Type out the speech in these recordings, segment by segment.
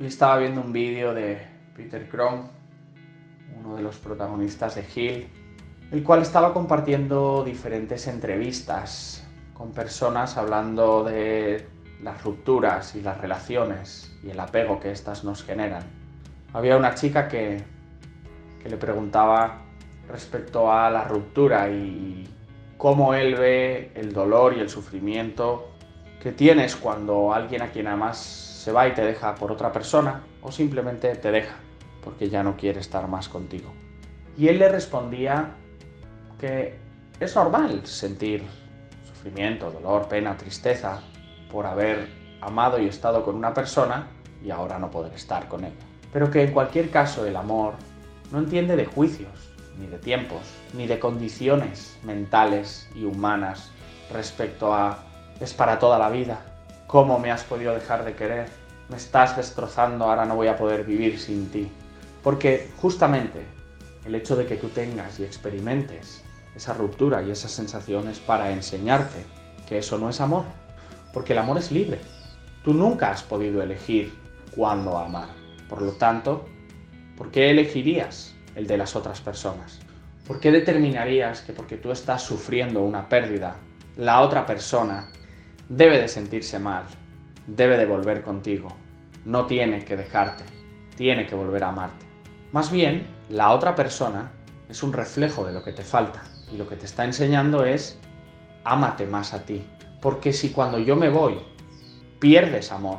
Estaba viendo un vídeo de Peter Cron, uno de los protagonistas de Hill, el cual estaba compartiendo diferentes entrevistas con personas hablando de las rupturas y las relaciones y el apego que éstas nos generan. Había una chica que, que le preguntaba respecto a la ruptura y cómo él ve el dolor y el sufrimiento que tienes cuando alguien a quien amas se va y te deja por otra persona o simplemente te deja porque ya no quiere estar más contigo. Y él le respondía que es normal sentir sufrimiento, dolor, pena, tristeza por haber amado y estado con una persona y ahora no poder estar con ella. Pero que en cualquier caso el amor no entiende de juicios, ni de tiempos, ni de condiciones mentales y humanas respecto a es para toda la vida, ¿Cómo me has podido dejar de querer? Me estás destrozando, ahora no voy a poder vivir sin ti. Porque justamente el hecho de que tú tengas y experimentes esa ruptura y esas sensaciones para enseñarte que eso no es amor. Porque el amor es libre. Tú nunca has podido elegir cuándo amar. Por lo tanto, ¿por qué elegirías el de las otras personas? ¿Por qué determinarías que porque tú estás sufriendo una pérdida, la otra persona debe de sentirse mal, debe de volver contigo, no tiene que dejarte, tiene que volver a amarte. Más bien, la otra persona es un reflejo de lo que te falta y lo que te está enseñando es ámate más a ti. Porque si cuando yo me voy pierdes amor,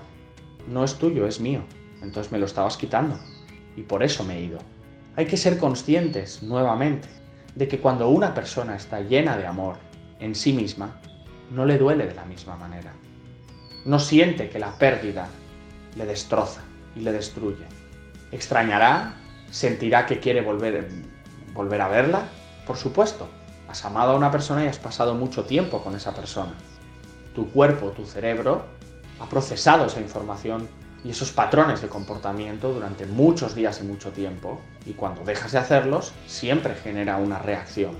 no es tuyo, es mío. Entonces me lo estabas quitando y por eso me he ido. Hay que ser conscientes nuevamente de que cuando una persona está llena de amor en sí misma, no le duele de la misma manera. No siente que la pérdida le destroza y le destruye. Extrañará, sentirá que quiere volver, volver a verla. Por supuesto, has amado a una persona y has pasado mucho tiempo con esa persona. Tu cuerpo, tu cerebro, ha procesado esa información y esos patrones de comportamiento durante muchos días y mucho tiempo, y cuando dejas de hacerlos, siempre genera una reacción.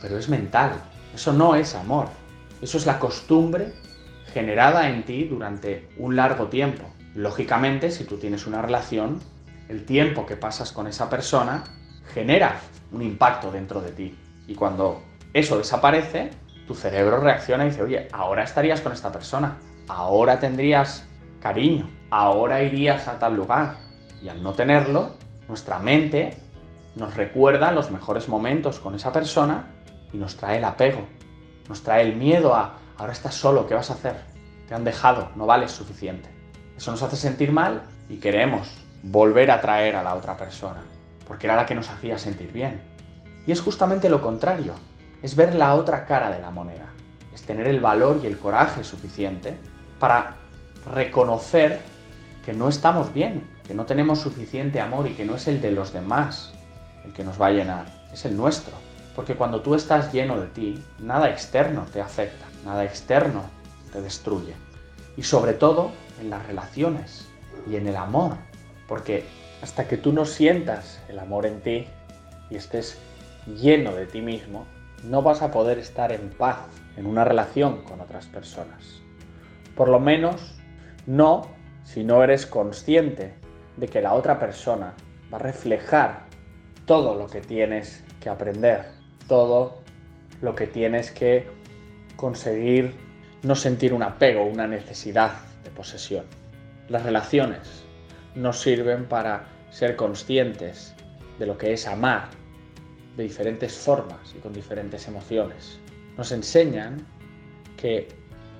Pero es mental, eso no es amor, eso es la costumbre generada en ti durante un largo tiempo. Lógicamente, si tú tienes una relación, el tiempo que pasas con esa persona genera un impacto dentro de ti. Y cuando eso desaparece, tu cerebro reacciona y dice, oye, ahora estarías con esta persona, ahora tendrías cariño, ahora irías a tal lugar. Y al no tenerlo, nuestra mente nos recuerda los mejores momentos con esa persona y nos trae el apego, nos trae el miedo a, ahora estás solo, ¿qué vas a hacer? Te han dejado, no vales suficiente. Eso nos hace sentir mal y queremos volver a traer a la otra persona, porque era la que nos hacía sentir bien. Y es justamente lo contrario, es ver la otra cara de la moneda, es tener el valor y el coraje suficiente para reconocer que no estamos bien, que no tenemos suficiente amor y que no es el de los demás el que nos va a llenar, es el nuestro. Porque cuando tú estás lleno de ti, nada externo te afecta, nada externo te destruye. Y sobre todo en las relaciones y en el amor. Porque hasta que tú no sientas el amor en ti y estés lleno de ti mismo, no vas a poder estar en paz en una relación con otras personas. Por lo menos no si no eres consciente de que la otra persona va a reflejar todo lo que tienes que aprender todo lo que tienes que conseguir no sentir un apego, una necesidad de posesión. Las relaciones nos sirven para ser conscientes de lo que es amar de diferentes formas y con diferentes emociones. Nos enseñan que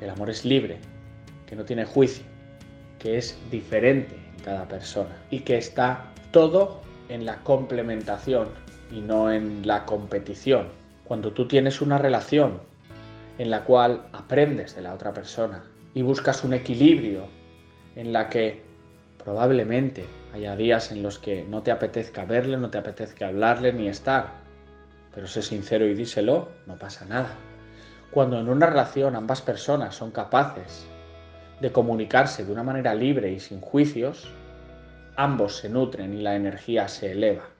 el amor es libre, que no tiene juicio, que es diferente en cada persona y que está todo en la complementación y no en la competición. Cuando tú tienes una relación en la cual aprendes de la otra persona y buscas un equilibrio en la que probablemente haya días en los que no te apetezca verle, no te apetezca hablarle ni estar, pero sé sincero y díselo, no pasa nada. Cuando en una relación ambas personas son capaces de comunicarse de una manera libre y sin juicios, ambos se nutren y la energía se eleva.